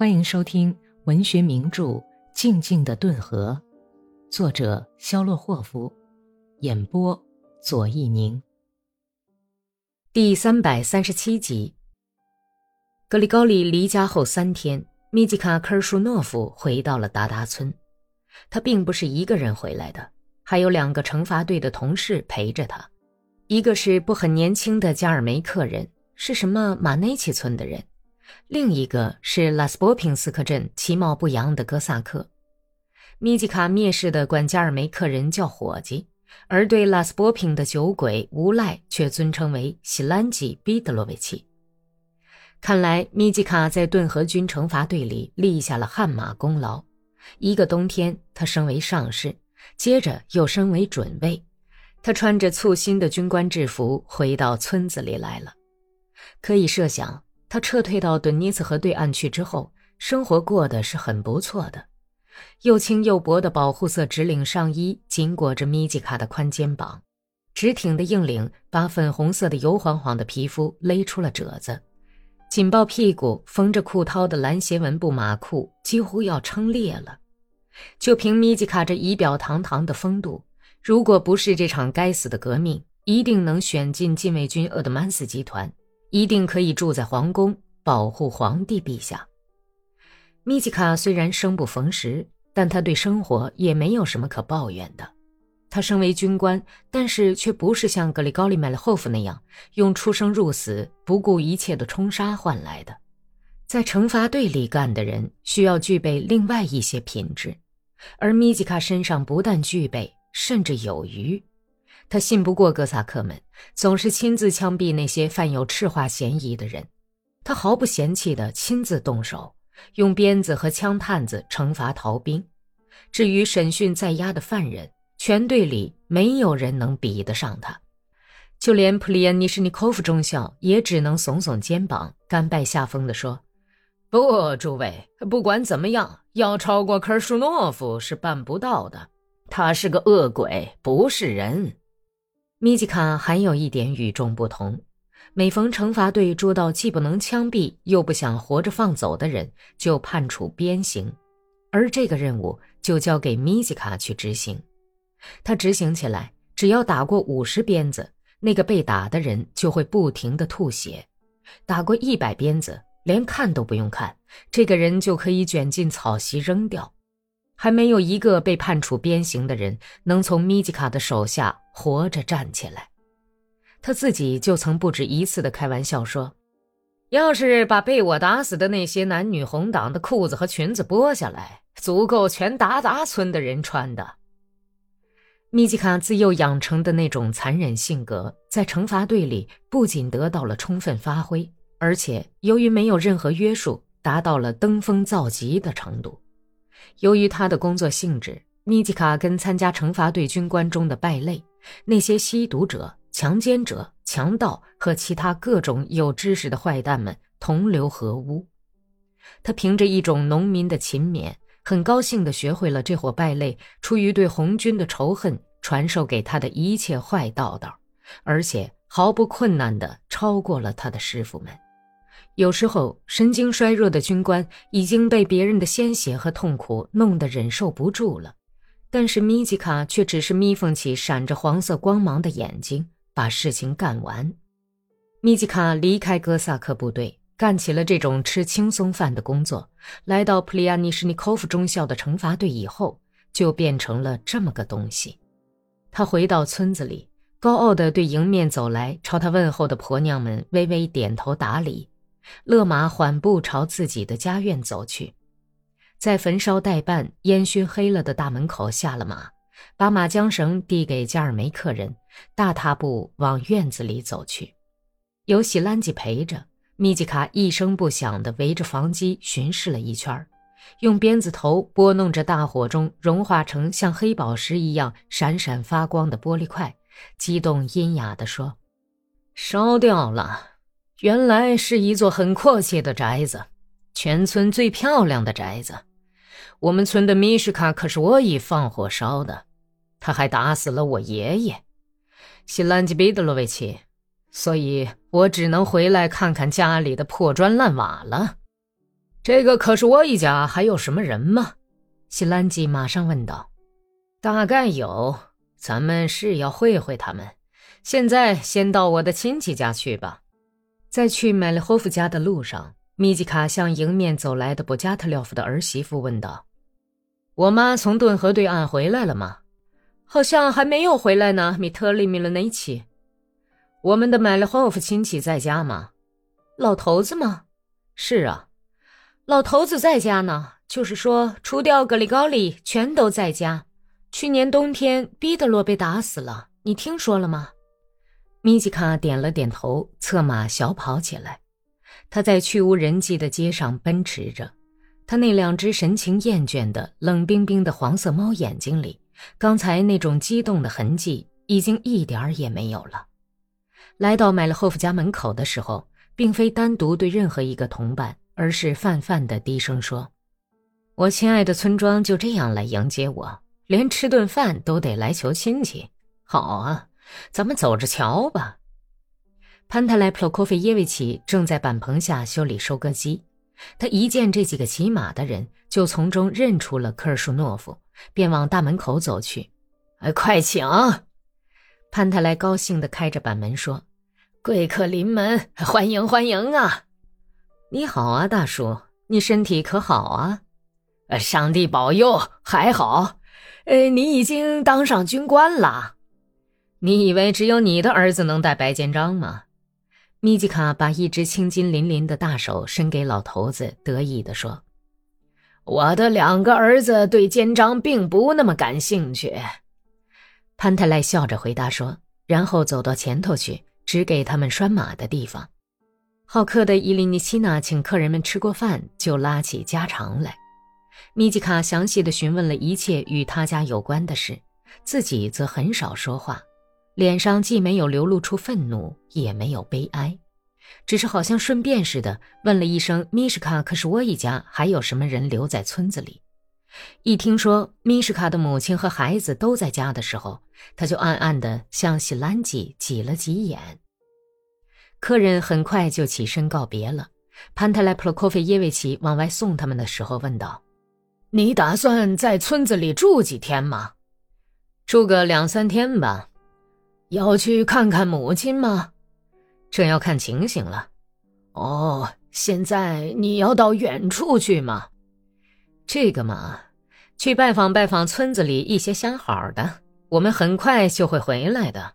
欢迎收听文学名著《静静的顿河》，作者肖洛霍夫，演播左一宁。第三百三十七集。格里高利离家后三天，米吉卡科尔舒诺夫回到了达达村。他并不是一个人回来的，还有两个惩罚队的同事陪着他。一个是不很年轻的加尔梅克人，是什么马内奇村的人；另一个是拉斯波平斯克镇其貌不扬的哥萨克。米吉卡蔑视的管加尔梅克人叫伙计，而对拉斯波平的酒鬼无赖却尊称为西兰吉毕德罗维奇。看来米吉卡在顿河军惩罚队里立下了汗马功劳。一个冬天，他升为上士，接着又升为准尉。他穿着簇新的军官制服回到村子里来了。可以设想，他撤退到顿涅茨河对岸去之后，生活过得是很不错的。又轻又薄的保护色直领上衣紧裹着米吉卡的宽肩膀，直挺的硬领把粉红色的油晃晃的皮肤勒出了褶子。紧抱屁股、缝着裤绦的蓝斜纹布马裤几乎要撑裂了。就凭米吉卡这仪表堂堂的风度。如果不是这场该死的革命，一定能选进禁卫军鄂德曼斯集团，一定可以住在皇宫，保护皇帝陛下。米吉卡虽然生不逢时，但他对生活也没有什么可抱怨的。他身为军官，但是却不是像格里高利麦勒霍夫那样用出生入死、不顾一切的冲杀换来的。在惩罚队里干的人需要具备另外一些品质，而米吉卡身上不但具备。甚至有余，他信不过哥萨克们，总是亲自枪毙那些犯有赤化嫌疑的人。他毫不嫌弃地亲自动手，用鞭子和枪探子惩罚逃兵。至于审讯在押的犯人，全队里没有人能比得上他。就连普利安尼什尼科夫中校也只能耸耸肩膀，甘拜下风地说：“不，诸位，不管怎么样，要超过科尔舒诺夫是办不到的。”他是个恶鬼，不是人。米吉卡还有一点与众不同：每逢惩罚队捉到既不能枪毙又不想活着放走的人，就判处鞭刑，而这个任务就交给米吉卡去执行。他执行起来，只要打过五十鞭子，那个被打的人就会不停的吐血；打过一百鞭子，连看都不用看，这个人就可以卷进草席扔掉。还没有一个被判处鞭刑的人能从米吉卡的手下活着站起来。他自己就曾不止一次的开玩笑说：“要是把被我打死的那些男女红党的裤子和裙子剥下来，足够全达达村的人穿的。”米吉卡自幼养成的那种残忍性格，在惩罚队里不仅得到了充分发挥，而且由于没有任何约束，达到了登峰造极的程度。由于他的工作性质，米吉卡跟参加惩罚队军官中的败类、那些吸毒者、强奸者、强盗和其他各种有知识的坏蛋们同流合污。他凭着一种农民的勤勉，很高兴地学会了这伙败类出于对红军的仇恨传授给他的一切坏道道，而且毫不困难地超过了他的师傅们。有时候，神经衰弱的军官已经被别人的鲜血和痛苦弄得忍受不住了，但是米吉卡却只是眯缝起闪着黄色光芒的眼睛，把事情干完。米吉卡离开哥萨克部队，干起了这种吃轻松饭的工作。来到普利亚尼什尼科夫中校的惩罚队以后，就变成了这么个东西。他回到村子里，高傲地对迎面走来朝他问候的婆娘们微微点头打理。勒马缓步朝自己的家院走去，在焚烧待办、烟熏黑了的大门口下了马，把马缰绳递给加尔梅克人，大踏步往院子里走去。有喜兰吉陪着，米吉卡一声不响地围着房基巡视了一圈，用鞭子头拨弄着大火中融化成像黑宝石一样闪闪发光的玻璃块，激动阴哑地说：“烧掉了。”原来是一座很阔气的宅子，全村最漂亮的宅子。我们村的米什卡可是我一放火烧的，他还打死了我爷爷，西兰吉彼得罗维奇，所以我只能回来看看家里的破砖烂瓦了。这个可是我一家，还有什么人吗？西兰基马上问道。大概有，咱们是要会会他们。现在先到我的亲戚家去吧。在去麦利霍夫家的路上，米吉卡向迎面走来的布加特廖夫的儿媳妇问道：“我妈从顿河对岸回来了吗？”“好像还没有回来呢。”米特里米勒内奇。我们的麦利霍夫亲戚在家吗？老头子吗？是啊，老头子在家呢。就是说，除掉格里高利，全都在家。去年冬天，彼得罗被打死了，你听说了吗？米吉卡点了点头，策马小跑起来。他在去无人迹的街上奔驰着，他那两只神情厌倦的、冷冰冰的黄色猫眼睛里，刚才那种激动的痕迹已经一点儿也没有了。来到麦勒霍夫家门口的时候，并非单独对任何一个同伴，而是泛泛的低声说：“我亲爱的村庄就这样来迎接我，连吃顿饭都得来求亲戚。好啊，咱们走着瞧吧。”潘特莱普洛科菲耶维奇正在板棚下修理收割机，他一见这几个骑马的人，就从中认出了科尔舒诺夫，便往大门口走去。“哎，快请！”潘特莱高兴地开着板门说。贵客临门，欢迎欢迎啊！你好啊，大叔，你身体可好啊？呃，上帝保佑，还好。呃，你已经当上军官了。你以为只有你的儿子能戴白肩章吗？米吉卡把一只青筋淋淋的大手伸给老头子，得意地说：“我的两个儿子对肩章并不那么感兴趣。”潘泰莱笑着回答说，然后走到前头去。指给他们拴马的地方。好客的伊利尼奇娜请客人们吃过饭，就拉起家常来。米吉卡详细的询问了一切与他家有关的事，自己则很少说话，脸上既没有流露出愤怒，也没有悲哀，只是好像顺便似的问了一声：“米什卡，可是我一家还有什么人留在村子里？”一听说米什卡的母亲和孩子都在家的时候，他就暗暗地向西兰吉挤了挤眼。客人很快就起身告别了。潘特莱普洛科菲耶维奇往外送他们的时候问道：“你打算在村子里住几天吗？住个两三天吧。要去看看母亲吗？这要看情形了。哦，现在你要到远处去吗？这个嘛，去拜访拜访村子里一些相好的。我们很快就会回来的。”